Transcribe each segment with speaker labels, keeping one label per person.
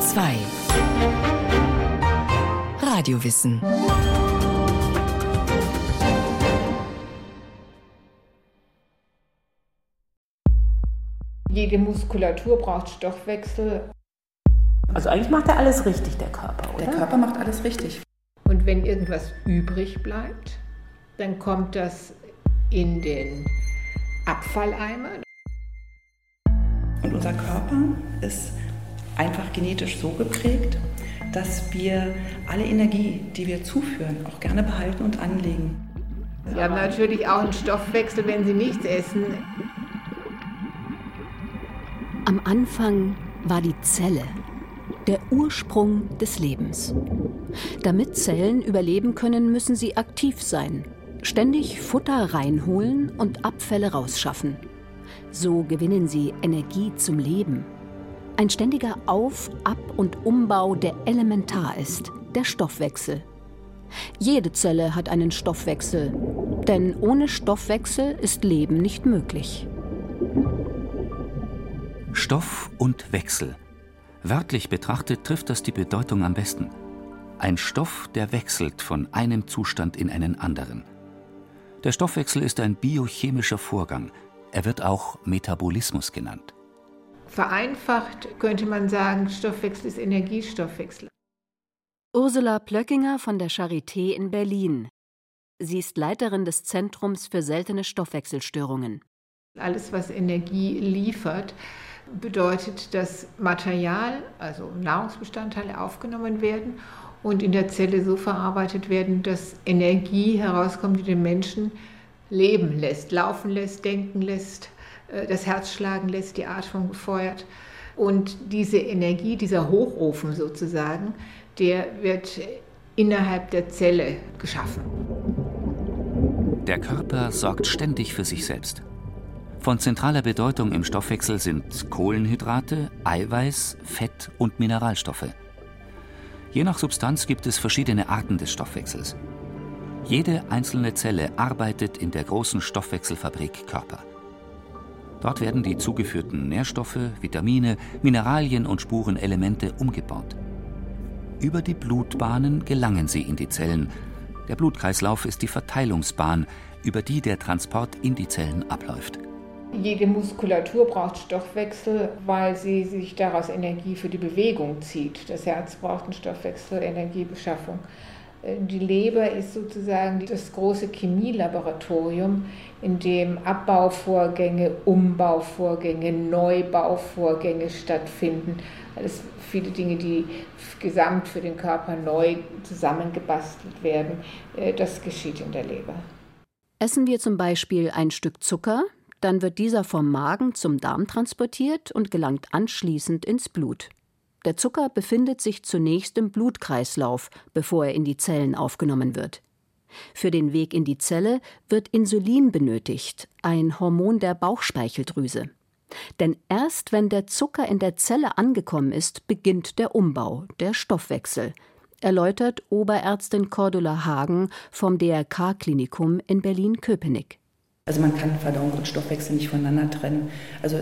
Speaker 1: Bayern 2 Radiowissen
Speaker 2: Jede Muskulatur braucht Stoffwechsel.
Speaker 3: Also eigentlich macht er alles richtig, der Körper, oder?
Speaker 4: Der Körper macht alles richtig.
Speaker 2: Und wenn irgendwas übrig bleibt, dann kommt das in den Abfalleimer.
Speaker 4: Und unser Körper ist einfach genetisch so geprägt, dass wir alle Energie, die wir zuführen, auch gerne behalten und anlegen.
Speaker 2: Sie haben natürlich auch einen Stoffwechsel, wenn Sie nichts essen.
Speaker 5: Am Anfang war die Zelle der Ursprung des Lebens. Damit Zellen überleben können, müssen sie aktiv sein, ständig Futter reinholen und Abfälle rausschaffen. So gewinnen sie Energie zum Leben. Ein ständiger Auf-, Ab- und Umbau, der elementar ist, der Stoffwechsel. Jede Zelle hat einen Stoffwechsel, denn ohne Stoffwechsel ist Leben nicht möglich.
Speaker 6: Stoff und Wechsel. Wörtlich betrachtet trifft das die Bedeutung am besten. Ein Stoff, der wechselt von einem Zustand in einen anderen. Der Stoffwechsel ist ein biochemischer Vorgang. Er wird auch Metabolismus genannt.
Speaker 2: Vereinfacht könnte man sagen, Stoffwechsel ist Energiestoffwechsel.
Speaker 5: Ursula Plöckinger von der Charité in Berlin. Sie ist Leiterin des Zentrums für seltene Stoffwechselstörungen.
Speaker 2: Alles, was Energie liefert, bedeutet, dass Material, also Nahrungsbestandteile aufgenommen werden und in der Zelle so verarbeitet werden, dass Energie herauskommt, die den Menschen leben lässt, laufen lässt, denken lässt, das Herz schlagen lässt, die Atmung befeuert. Und diese Energie, dieser Hochofen sozusagen, der wird innerhalb der Zelle geschaffen.
Speaker 6: Der Körper sorgt ständig für sich selbst. Von zentraler Bedeutung im Stoffwechsel sind Kohlenhydrate, Eiweiß, Fett und Mineralstoffe. Je nach Substanz gibt es verschiedene Arten des Stoffwechsels. Jede einzelne Zelle arbeitet in der großen Stoffwechselfabrik Körper. Dort werden die zugeführten Nährstoffe, Vitamine, Mineralien und Spurenelemente umgebaut. Über die Blutbahnen gelangen sie in die Zellen. Der Blutkreislauf ist die Verteilungsbahn, über die der Transport in die Zellen abläuft.
Speaker 2: Jede Muskulatur braucht Stoffwechsel, weil sie sich daraus Energie für die Bewegung zieht. Das Herz braucht einen Stoffwechsel, Energiebeschaffung. Die Leber ist sozusagen das große Chemielaboratorium, in dem Abbauvorgänge, Umbauvorgänge, Neubauvorgänge stattfinden. Alles viele Dinge, die gesamt für den Körper neu zusammengebastelt werden. Das geschieht in der Leber.
Speaker 5: Essen wir zum Beispiel ein Stück Zucker, dann wird dieser vom Magen zum Darm transportiert und gelangt anschließend ins Blut. Der Zucker befindet sich zunächst im Blutkreislauf, bevor er in die Zellen aufgenommen wird. Für den Weg in die Zelle wird Insulin benötigt, ein Hormon der Bauchspeicheldrüse. Denn erst wenn der Zucker in der Zelle angekommen ist, beginnt der Umbau, der Stoffwechsel, erläutert Oberärztin Cordula Hagen vom DRK-Klinikum in Berlin-Köpenick.
Speaker 4: Also man kann Verdauung und Stoffwechsel nicht voneinander trennen. Also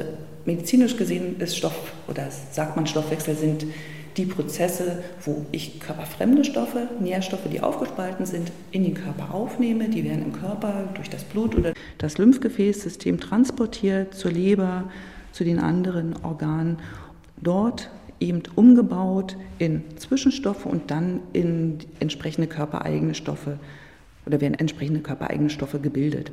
Speaker 4: medizinisch gesehen ist Stoff oder sagt man Stoffwechsel sind die Prozesse, wo ich körperfremde Stoffe, Nährstoffe, die aufgespalten sind, in den Körper aufnehme. Die werden im Körper durch das Blut oder das Lymphgefäßsystem transportiert zur Leber, zu den anderen Organen. Dort eben umgebaut in Zwischenstoffe und dann in entsprechende körpereigene Stoffe oder werden entsprechende körpereigene Stoffe gebildet.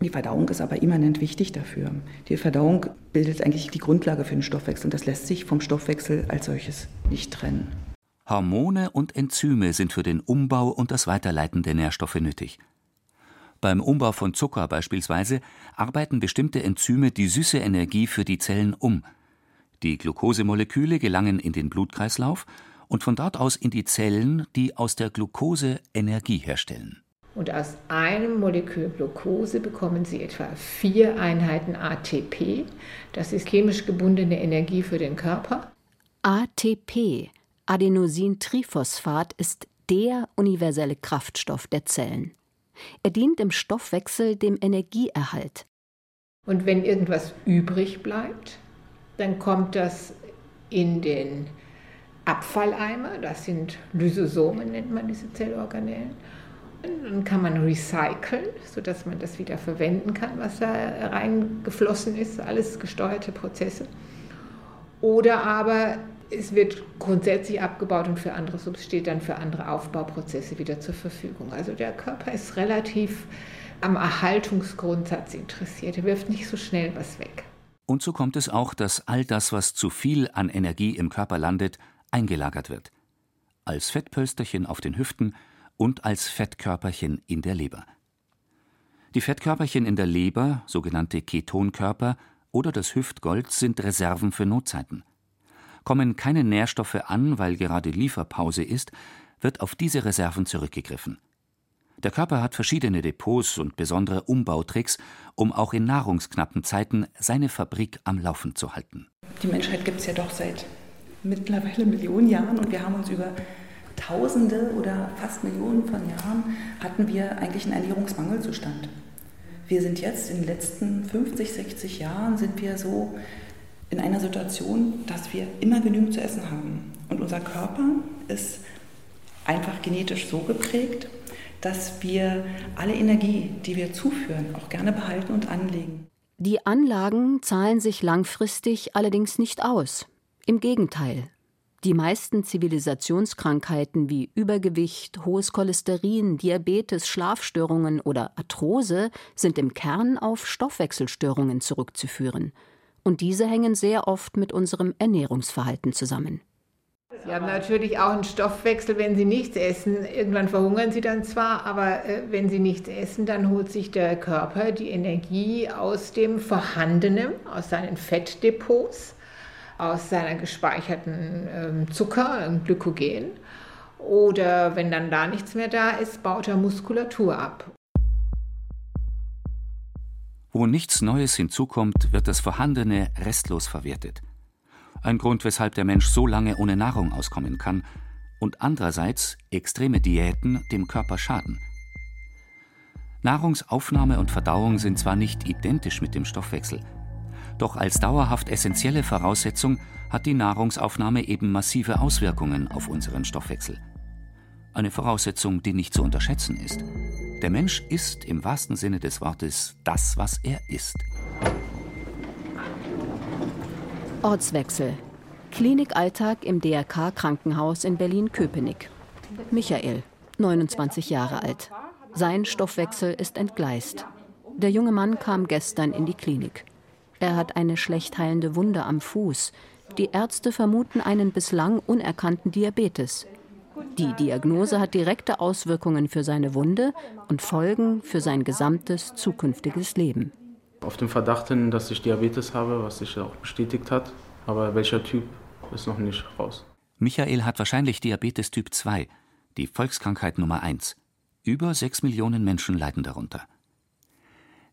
Speaker 4: Die Verdauung ist aber immanent wichtig dafür. Die Verdauung bildet eigentlich die Grundlage für den Stoffwechsel und das lässt sich vom Stoffwechsel als solches nicht trennen.
Speaker 6: Hormone und Enzyme sind für den Umbau und das Weiterleiten der Nährstoffe nötig. Beim Umbau von Zucker beispielsweise arbeiten bestimmte Enzyme die süße Energie für die Zellen um. Die Glukosemoleküle gelangen in den Blutkreislauf und von dort aus in die Zellen, die aus der Glucose Energie herstellen.
Speaker 2: Und aus einem Molekül Glucose bekommen Sie etwa vier Einheiten ATP. Das ist chemisch gebundene Energie für den Körper.
Speaker 5: ATP, Adenosintriphosphat, ist der universelle Kraftstoff der Zellen. Er dient im Stoffwechsel dem Energieerhalt.
Speaker 2: Und wenn irgendwas übrig bleibt, dann kommt das in den Abfalleimer, das sind Lysosomen, nennt man diese Zellorganellen. Dann kann man recyceln, sodass man das wieder verwenden kann, was da reingeflossen ist, alles gesteuerte Prozesse. Oder aber es wird grundsätzlich abgebaut und für andere steht dann für andere Aufbauprozesse wieder zur Verfügung. Also der Körper ist relativ am Erhaltungsgrundsatz interessiert. Er wirft nicht so schnell was weg.
Speaker 6: Und so kommt es auch, dass all das, was zu viel an Energie im Körper landet, eingelagert wird. Als Fettpölsterchen auf den Hüften und als Fettkörperchen in der Leber. Die Fettkörperchen in der Leber, sogenannte Ketonkörper oder das Hüftgold sind Reserven für Notzeiten. Kommen keine Nährstoffe an, weil gerade Lieferpause ist, wird auf diese Reserven zurückgegriffen. Der Körper hat verschiedene Depots und besondere Umbautricks, um auch in nahrungsknappen Zeiten seine Fabrik am Laufen zu halten.
Speaker 4: Die Menschheit gibt es ja doch seit mittlerweile Millionen Jahren und wir haben uns über Tausende oder fast Millionen von Jahren hatten wir eigentlich einen Ernährungsmangelzustand. Wir sind jetzt in den letzten 50, 60 Jahren sind wir so in einer Situation, dass wir immer genügend zu essen haben. Und unser Körper ist einfach genetisch so geprägt, dass wir alle Energie, die wir zuführen, auch gerne behalten und anlegen.
Speaker 5: Die Anlagen zahlen sich langfristig allerdings nicht aus. Im Gegenteil. Die meisten Zivilisationskrankheiten wie Übergewicht, hohes Cholesterin, Diabetes, Schlafstörungen oder Arthrose sind im Kern auf Stoffwechselstörungen zurückzuführen. Und diese hängen sehr oft mit unserem Ernährungsverhalten zusammen.
Speaker 2: Sie haben natürlich auch einen Stoffwechsel, wenn Sie nichts essen. Irgendwann verhungern Sie dann zwar, aber äh, wenn Sie nichts essen, dann holt sich der Körper die Energie aus dem Vorhandenen, aus seinen Fettdepots, aus seiner gespeicherten ähm, Zucker, Glykogen. Oder wenn dann da nichts mehr da ist, baut er Muskulatur ab.
Speaker 6: Wo nichts Neues hinzukommt, wird das Vorhandene restlos verwertet ein Grund, weshalb der Mensch so lange ohne Nahrung auskommen kann, und andererseits extreme Diäten dem Körper schaden. Nahrungsaufnahme und Verdauung sind zwar nicht identisch mit dem Stoffwechsel, doch als dauerhaft essentielle Voraussetzung hat die Nahrungsaufnahme eben massive Auswirkungen auf unseren Stoffwechsel. Eine Voraussetzung, die nicht zu unterschätzen ist. Der Mensch ist im wahrsten Sinne des Wortes das, was er ist.
Speaker 5: Ortswechsel. Klinikalltag im DRK Krankenhaus in Berlin-Köpenick. Michael, 29 Jahre alt. Sein Stoffwechsel ist entgleist. Der junge Mann kam gestern in die Klinik. Er hat eine schlecht heilende Wunde am Fuß. Die Ärzte vermuten einen bislang unerkannten Diabetes. Die Diagnose hat direkte Auswirkungen für seine Wunde und Folgen für sein gesamtes zukünftiges Leben
Speaker 1: auf dem Verdacht hin, dass ich Diabetes habe, was sich auch bestätigt hat. Aber welcher Typ ist noch nicht raus.
Speaker 6: Michael hat wahrscheinlich Diabetes Typ 2, die Volkskrankheit Nummer 1. Über 6 Millionen Menschen leiden darunter.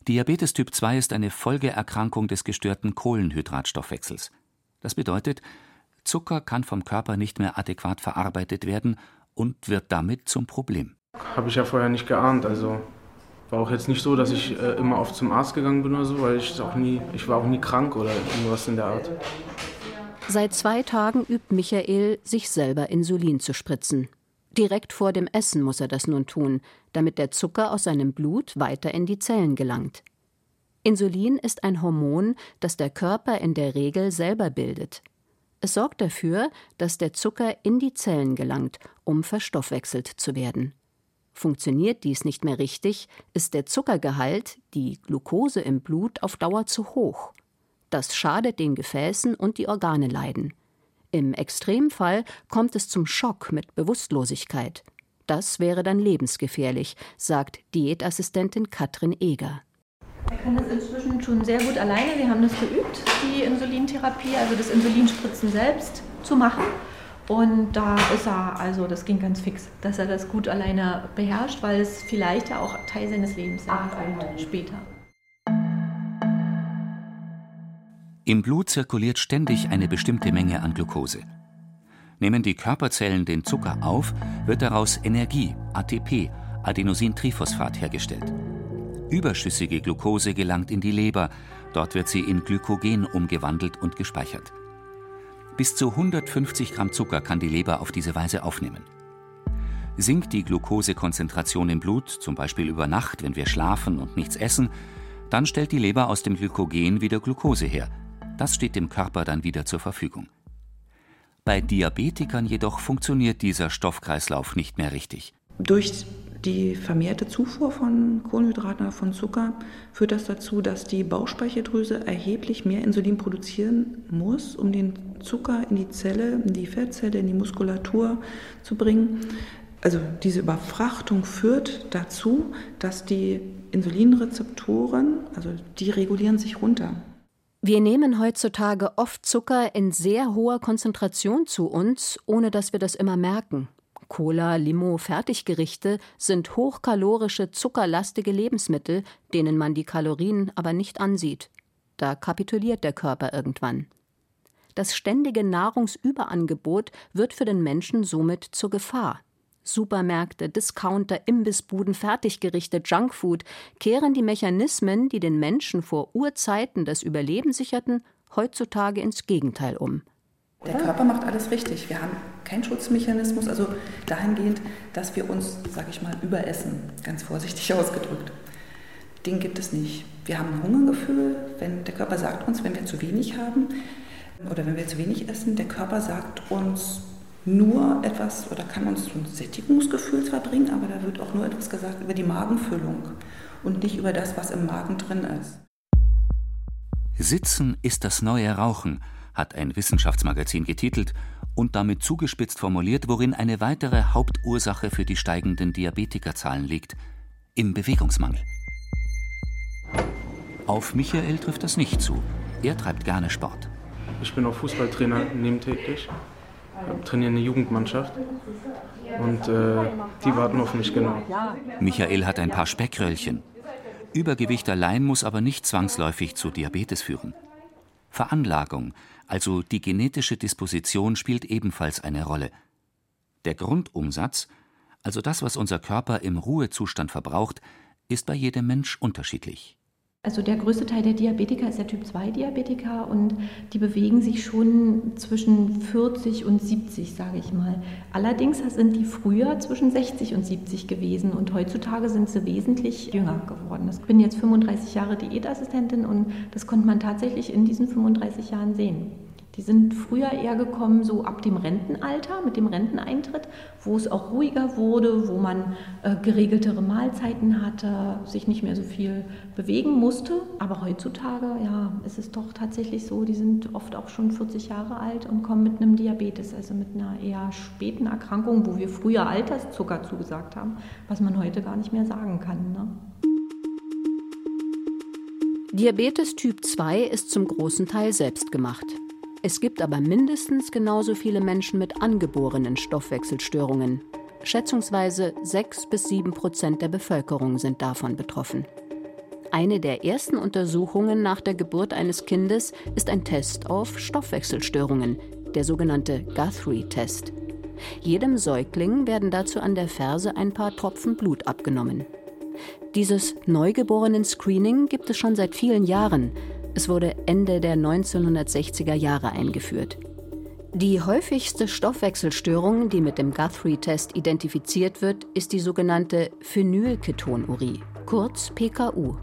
Speaker 6: Diabetes Typ 2 ist eine Folgeerkrankung des gestörten Kohlenhydratstoffwechsels. Das bedeutet, Zucker kann vom Körper nicht mehr adäquat verarbeitet werden und wird damit zum Problem.
Speaker 1: Habe ich ja vorher nicht geahnt. Also war auch jetzt nicht so, dass ich äh, immer oft zum Arzt gegangen bin oder so, weil ich auch nie, ich war auch nie krank oder irgendwas in der Art.
Speaker 5: Seit zwei Tagen übt Michael, sich selber Insulin zu spritzen. Direkt vor dem Essen muss er das nun tun, damit der Zucker aus seinem Blut weiter in die Zellen gelangt. Insulin ist ein Hormon, das der Körper in der Regel selber bildet. Es sorgt dafür, dass der Zucker in die Zellen gelangt, um verstoffwechselt zu werden. Funktioniert dies nicht mehr richtig, ist der Zuckergehalt, die Glucose im Blut, auf Dauer zu hoch. Das schadet den Gefäßen und die Organe leiden. Im Extremfall kommt es zum Schock mit Bewusstlosigkeit. Das wäre dann lebensgefährlich, sagt Diätassistentin Katrin Eger.
Speaker 7: Er kann das inzwischen schon sehr gut alleine. Wir haben das geübt, die Insulintherapie, also das Insulinspritzen selbst zu machen. Und da ist er, also das ging ganz fix, dass er das gut alleine beherrscht, weil es vielleicht ja auch Teil seines Lebens sein wird später.
Speaker 6: Im Blut zirkuliert ständig eine bestimmte Menge an Glucose. Nehmen die Körperzellen den Zucker auf, wird daraus Energie, ATP, Adenosintriphosphat hergestellt. Überschüssige Glucose gelangt in die Leber, dort wird sie in Glykogen umgewandelt und gespeichert. Bis zu 150 Gramm Zucker kann die Leber auf diese Weise aufnehmen. Sinkt die Glukosekonzentration im Blut, zum Beispiel über Nacht, wenn wir schlafen und nichts essen, dann stellt die Leber aus dem Glykogen wieder Glucose her. Das steht dem Körper dann wieder zur Verfügung. Bei Diabetikern jedoch funktioniert dieser Stoffkreislauf nicht mehr richtig.
Speaker 4: Durch die vermehrte Zufuhr von Kohlenhydraten, von Zucker, führt das dazu, dass die Bauchspeicheldrüse erheblich mehr Insulin produzieren muss, um den Zucker in die Zelle, in die Fettzelle, in die Muskulatur zu bringen. Also diese Überfrachtung führt dazu, dass die Insulinrezeptoren, also die regulieren sich runter.
Speaker 5: Wir nehmen heutzutage oft Zucker in sehr hoher Konzentration zu uns, ohne dass wir das immer merken. Cola, Limo, Fertiggerichte sind hochkalorische, zuckerlastige Lebensmittel, denen man die Kalorien aber nicht ansieht. Da kapituliert der Körper irgendwann. Das ständige Nahrungsüberangebot wird für den Menschen somit zur Gefahr. Supermärkte, Discounter, Imbissbuden, Fertiggerichte, Junkfood kehren die Mechanismen, die den Menschen vor Urzeiten das Überleben sicherten, heutzutage ins Gegenteil um.
Speaker 4: Der Körper macht alles richtig. Wir haben keinen Schutzmechanismus, also dahingehend, dass wir uns, sage ich mal, überessen, ganz vorsichtig ausgedrückt. Den gibt es nicht. Wir haben ein Hungergefühl, wenn der Körper sagt uns, wenn wir zu wenig haben oder wenn wir zu wenig essen, der Körper sagt uns nur etwas oder kann uns ein Sättigungsgefühl zwar bringen, aber da wird auch nur etwas gesagt über die Magenfüllung und nicht über das, was im Magen drin ist.
Speaker 6: Sitzen ist das neue Rauchen, hat ein Wissenschaftsmagazin getitelt und damit zugespitzt formuliert, worin eine weitere Hauptursache für die steigenden Diabetikerzahlen liegt: im Bewegungsmangel. Auf Michael trifft das nicht zu. Er treibt gerne Sport.
Speaker 1: Ich bin auch Fußballtrainer nebentätig, trainiere eine Jugendmannschaft und äh, die warten auf mich genau.
Speaker 6: Michael hat ein paar Speckröllchen. Übergewicht allein muss aber nicht zwangsläufig zu Diabetes führen. Veranlagung, also die genetische Disposition spielt ebenfalls eine Rolle. Der Grundumsatz, also das, was unser Körper im Ruhezustand verbraucht, ist bei jedem Mensch unterschiedlich.
Speaker 7: Also der größte Teil der Diabetiker ist der Typ 2 Diabetiker und die bewegen sich schon zwischen 40 und 70, sage ich mal. Allerdings sind die früher zwischen 60 und 70 gewesen und heutzutage sind sie wesentlich jünger geworden. Ich bin jetzt 35 Jahre Diätassistentin und das konnte man tatsächlich in diesen 35 Jahren sehen. Die sind früher eher gekommen, so ab dem Rentenalter, mit dem Renteneintritt, wo es auch ruhiger wurde, wo man äh, geregeltere Mahlzeiten hatte, sich nicht mehr so viel bewegen musste. Aber heutzutage, ja, ist es doch tatsächlich so, die sind oft auch schon 40 Jahre alt und kommen mit einem Diabetes, also mit einer eher späten Erkrankung, wo wir früher Alterszucker zugesagt haben, was man heute gar nicht mehr sagen kann. Ne?
Speaker 5: Diabetes Typ 2 ist zum großen Teil selbst gemacht. Es gibt aber mindestens genauso viele Menschen mit angeborenen Stoffwechselstörungen. Schätzungsweise 6 bis 7 Prozent der Bevölkerung sind davon betroffen. Eine der ersten Untersuchungen nach der Geburt eines Kindes ist ein Test auf Stoffwechselstörungen, der sogenannte Guthrie-Test. Jedem Säugling werden dazu an der Ferse ein paar Tropfen Blut abgenommen. Dieses Neugeborenen-Screening gibt es schon seit vielen Jahren, es wurde Ende der 1960er Jahre eingeführt. Die häufigste Stoffwechselstörung, die mit dem Guthrie-Test identifiziert wird, ist die sogenannte Phenylketonurie, kurz PKU.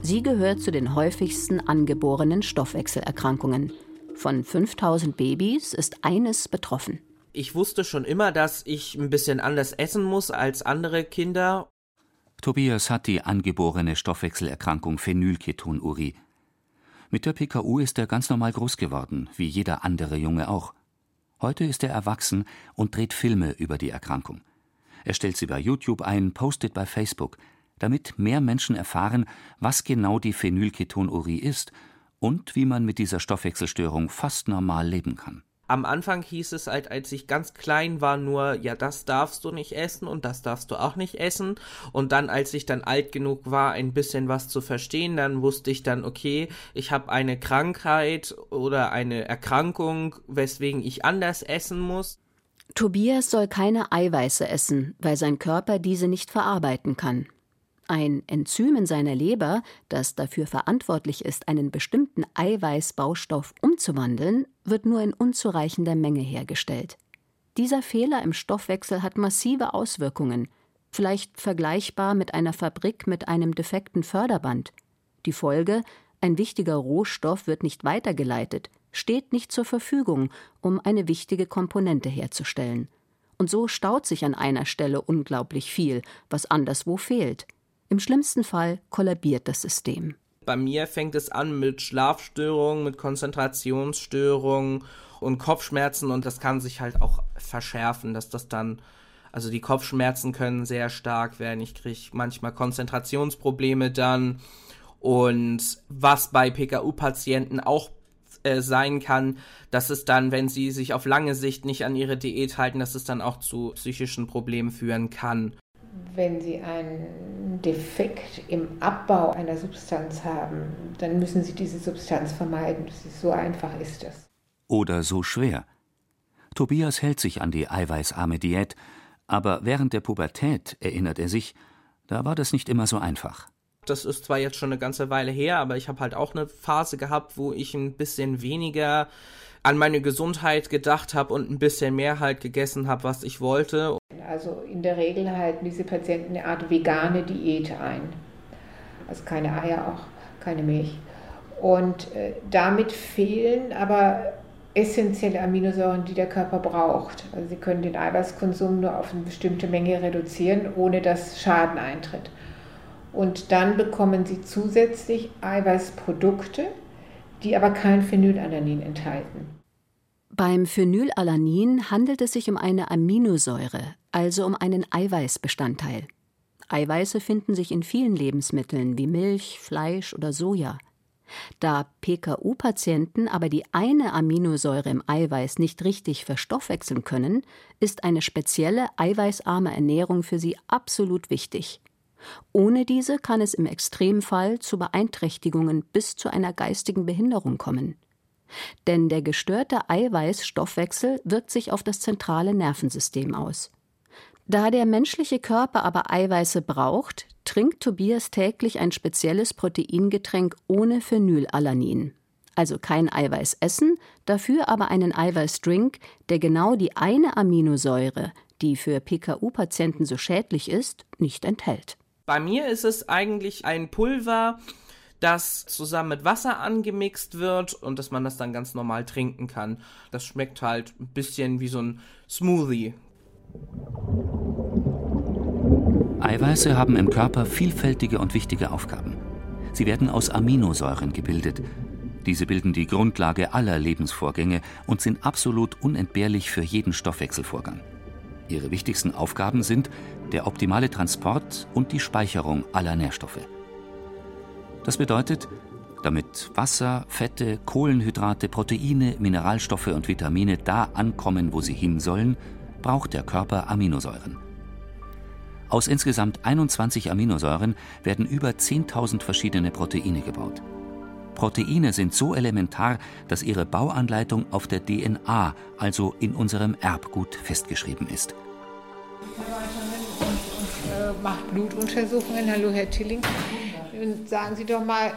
Speaker 5: Sie gehört zu den häufigsten angeborenen Stoffwechselerkrankungen. Von 5000 Babys ist eines betroffen.
Speaker 8: Ich wusste schon immer, dass ich ein bisschen anders essen muss als andere Kinder.
Speaker 6: Tobias hat die angeborene Stoffwechselerkrankung Phenylketonurie. Mit der PKU ist er ganz normal groß geworden, wie jeder andere Junge auch. Heute ist er erwachsen und dreht Filme über die Erkrankung. Er stellt sie bei YouTube ein, postet bei Facebook, damit mehr Menschen erfahren, was genau die Phenylketonurie ist und wie man mit dieser Stoffwechselstörung fast normal leben kann
Speaker 8: am Anfang hieß es halt, als ich ganz klein war, nur, ja, das darfst du nicht essen und das darfst du auch nicht essen. Und dann, als ich dann alt genug war, ein bisschen was zu verstehen, dann wusste ich dann, okay, ich habe eine Krankheit oder eine Erkrankung, weswegen ich anders essen muss.
Speaker 5: Tobias soll keine Eiweiße essen, weil sein Körper diese nicht verarbeiten kann. Ein Enzym in seiner Leber, das dafür verantwortlich ist, einen bestimmten Eiweißbaustoff umzuwandeln, wird nur in unzureichender Menge hergestellt. Dieser Fehler im Stoffwechsel hat massive Auswirkungen, vielleicht vergleichbar mit einer Fabrik mit einem defekten Förderband. Die Folge ein wichtiger Rohstoff wird nicht weitergeleitet, steht nicht zur Verfügung, um eine wichtige Komponente herzustellen. Und so staut sich an einer Stelle unglaublich viel, was anderswo fehlt. Im schlimmsten Fall kollabiert das System.
Speaker 8: Bei mir fängt es an mit Schlafstörungen, mit Konzentrationsstörungen und Kopfschmerzen und das kann sich halt auch verschärfen, dass das dann, also die Kopfschmerzen können sehr stark werden. Ich kriege manchmal Konzentrationsprobleme dann und was bei PKU-Patienten auch äh, sein kann, dass es dann, wenn sie sich auf lange Sicht nicht an ihre Diät halten, dass es dann auch zu psychischen Problemen führen kann
Speaker 2: wenn Sie einen Defekt im Abbau einer Substanz haben, dann müssen Sie diese Substanz vermeiden. so einfach ist das.
Speaker 6: Oder so schwer. Tobias hält sich an die eiweißarme Diät, aber während der Pubertät, erinnert er sich, da war das nicht immer so einfach.
Speaker 8: Das ist zwar jetzt schon eine ganze Weile her, aber ich habe halt auch eine Phase gehabt, wo ich ein bisschen weniger an meine Gesundheit gedacht habe und ein bisschen mehr halt gegessen habe, was ich wollte.
Speaker 2: Also in der Regel halten diese Patienten eine Art vegane Diät ein. Also keine Eier, auch keine Milch. Und äh, damit fehlen aber essentielle Aminosäuren, die der Körper braucht. Also sie können den Eiweißkonsum nur auf eine bestimmte Menge reduzieren, ohne dass Schaden eintritt. Und dann bekommen sie zusätzlich Eiweißprodukte, die aber kein Phenylalanin enthalten.
Speaker 5: Beim Phenylalanin handelt es sich um eine Aminosäure, also um einen Eiweißbestandteil. Eiweiße finden sich in vielen Lebensmitteln wie Milch, Fleisch oder Soja. Da PKU-Patienten aber die eine Aminosäure im Eiweiß nicht richtig verstoffwechseln können, ist eine spezielle eiweißarme Ernährung für sie absolut wichtig. Ohne diese kann es im Extremfall zu Beeinträchtigungen bis zu einer geistigen Behinderung kommen. Denn der gestörte Eiweißstoffwechsel wirkt sich auf das zentrale Nervensystem aus. Da der menschliche Körper aber Eiweiße braucht, trinkt Tobias täglich ein spezielles Proteingetränk ohne Phenylalanin. Also kein Eiweiß essen, dafür aber einen Eiweißdrink, der genau die eine Aminosäure, die für PKU-Patienten so schädlich ist, nicht enthält.
Speaker 8: Bei mir ist es eigentlich ein Pulver, das zusammen mit Wasser angemixt wird und dass man das dann ganz normal trinken kann. Das schmeckt halt ein bisschen wie so ein Smoothie.
Speaker 6: Eiweiße haben im Körper vielfältige und wichtige Aufgaben. Sie werden aus Aminosäuren gebildet. Diese bilden die Grundlage aller Lebensvorgänge und sind absolut unentbehrlich für jeden Stoffwechselvorgang. Ihre wichtigsten Aufgaben sind der optimale Transport und die Speicherung aller Nährstoffe. Das bedeutet, damit Wasser, Fette, Kohlenhydrate, Proteine, Mineralstoffe und Vitamine da ankommen, wo sie hin sollen, braucht der Körper Aminosäuren. Aus insgesamt 21 Aminosäuren werden über 10.000 verschiedene Proteine gebaut. Proteine sind so elementar, dass ihre Bauanleitung auf der DNA, also in unserem Erbgut, festgeschrieben ist.
Speaker 2: Macht Blutuntersuchungen. Hallo, Herr Tilling. Sagen Sie doch mal,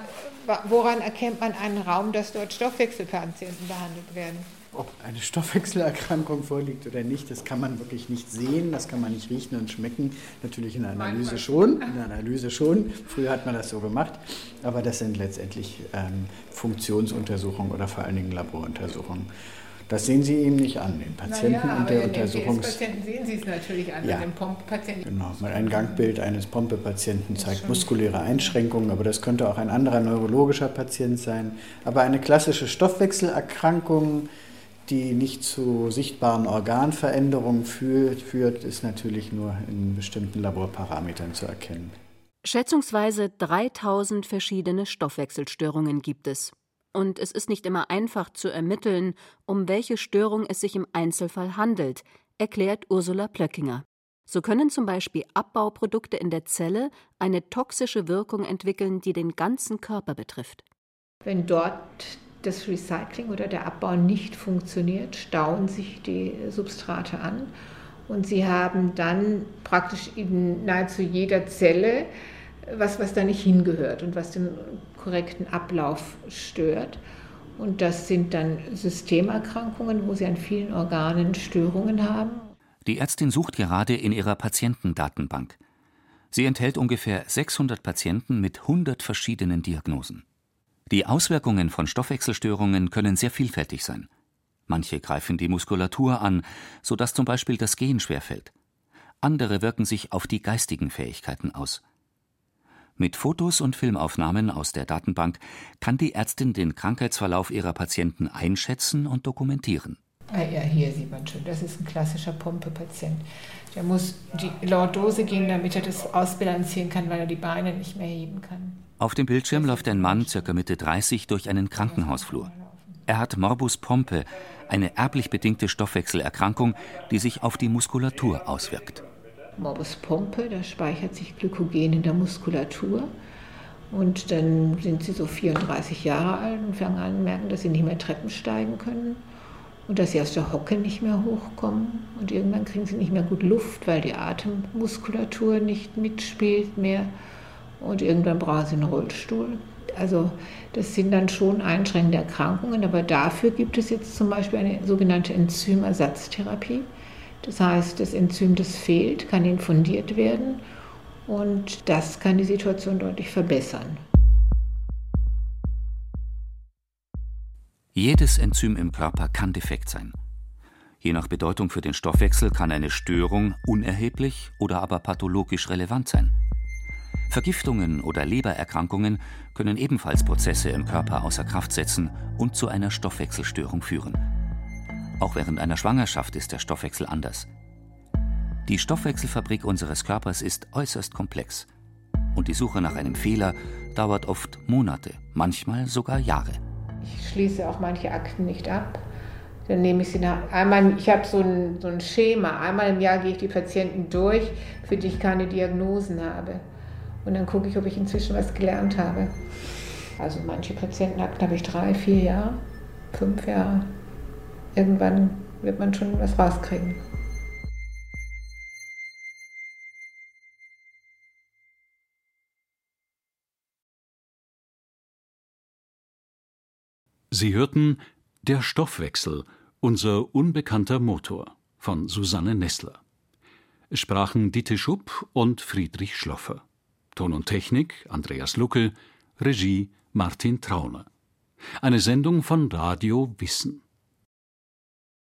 Speaker 2: woran erkennt man einen Raum, dass dort Stoffwechselpatienten behandelt werden?
Speaker 9: Ob eine Stoffwechselerkrankung vorliegt oder nicht, das kann man wirklich nicht sehen, das kann man nicht riechen und schmecken. Natürlich in der Analyse schon, in der Analyse schon. Früher hat man das so gemacht, aber das sind letztendlich ähm, Funktionsuntersuchungen oder vor allen Dingen Laboruntersuchungen. Das sehen Sie ihm nicht an, den Patienten
Speaker 2: naja,
Speaker 9: und der Untersuchungs...
Speaker 2: Patienten sehen Sie es natürlich an,
Speaker 9: ja.
Speaker 2: den Pompepatienten.
Speaker 9: Genau, ein Gangbild eines Pompepatienten zeigt muskuläre Einschränkungen, aber das könnte auch ein anderer neurologischer Patient sein. Aber eine klassische Stoffwechselerkrankung, die nicht zu sichtbaren Organveränderungen führt, führt ist natürlich nur in bestimmten Laborparametern zu erkennen.
Speaker 5: Schätzungsweise 3000 verschiedene Stoffwechselstörungen gibt es und es ist nicht immer einfach zu ermitteln, um welche Störung es sich im Einzelfall handelt, erklärt Ursula Plöckinger. So können zum Beispiel Abbauprodukte in der Zelle eine toxische Wirkung entwickeln, die den ganzen Körper betrifft.
Speaker 2: Wenn dort das Recycling oder der Abbau nicht funktioniert, stauen sich die Substrate an und sie haben dann praktisch in nahezu jeder Zelle was, was da nicht hingehört und was den korrekten Ablauf stört. Und das sind dann Systemerkrankungen, wo sie an vielen Organen Störungen haben.
Speaker 6: Die Ärztin sucht gerade in ihrer Patientendatenbank. Sie enthält ungefähr 600 Patienten mit 100 verschiedenen Diagnosen. Die Auswirkungen von Stoffwechselstörungen können sehr vielfältig sein. Manche greifen die Muskulatur an, sodass zum Beispiel das Gehen schwerfällt. Andere wirken sich auf die geistigen Fähigkeiten aus. Mit Fotos und Filmaufnahmen aus der Datenbank kann die Ärztin den Krankheitsverlauf ihrer Patienten einschätzen und dokumentieren.
Speaker 2: Ah ja, hier sieht man schon, das ist ein klassischer Pumpepatient. Der muss die Lordose gehen, damit er das ausbalancieren kann, weil er die Beine nicht mehr heben kann.
Speaker 6: Auf dem Bildschirm läuft ein Mann, circa Mitte 30, durch einen Krankenhausflur. Er hat Morbus Pompe, eine erblich bedingte Stoffwechselerkrankung, die sich auf die Muskulatur auswirkt.
Speaker 2: Morbus Pompe, da speichert sich Glykogen in der Muskulatur. Und dann sind sie so 34 Jahre alt und fangen an, merken, dass sie nicht mehr Treppen steigen können und dass sie aus der Hocke nicht mehr hochkommen. Und irgendwann kriegen sie nicht mehr gut Luft, weil die Atemmuskulatur nicht mitspielt mehr. Und irgendwann brauchen sie einen Rollstuhl. Also das sind dann schon einschränkende Erkrankungen, aber dafür gibt es jetzt zum Beispiel eine sogenannte Enzymersatztherapie. Das heißt, das Enzym, das fehlt, kann infundiert werden und das kann die Situation deutlich verbessern.
Speaker 6: Jedes Enzym im Körper kann defekt sein. Je nach Bedeutung für den Stoffwechsel kann eine Störung unerheblich oder aber pathologisch relevant sein. Vergiftungen oder Lebererkrankungen können ebenfalls Prozesse im Körper außer Kraft setzen und zu einer Stoffwechselstörung führen. Auch während einer Schwangerschaft ist der Stoffwechsel anders. Die Stoffwechselfabrik unseres Körpers ist äußerst komplex. Und die Suche nach einem Fehler dauert oft Monate, manchmal sogar Jahre.
Speaker 2: Ich schließe auch manche Akten nicht ab. Dann nehme ich sie nach. Einmal, ich habe so ein, so ein Schema. Einmal im Jahr gehe ich die Patienten durch, für die ich keine Diagnosen habe. Und dann gucke ich, ob ich inzwischen was gelernt habe. Also manche Patientenakten habe ich drei, vier Jahre, fünf Jahre irgendwann wird man schon was rauskriegen.
Speaker 10: Sie hörten Der Stoffwechsel, unser unbekannter Motor von Susanne Nessler. Es sprachen Dieter Schupp und Friedrich Schloffer. Ton und Technik Andreas Lucke, Regie Martin Trauner. Eine Sendung von Radio Wissen.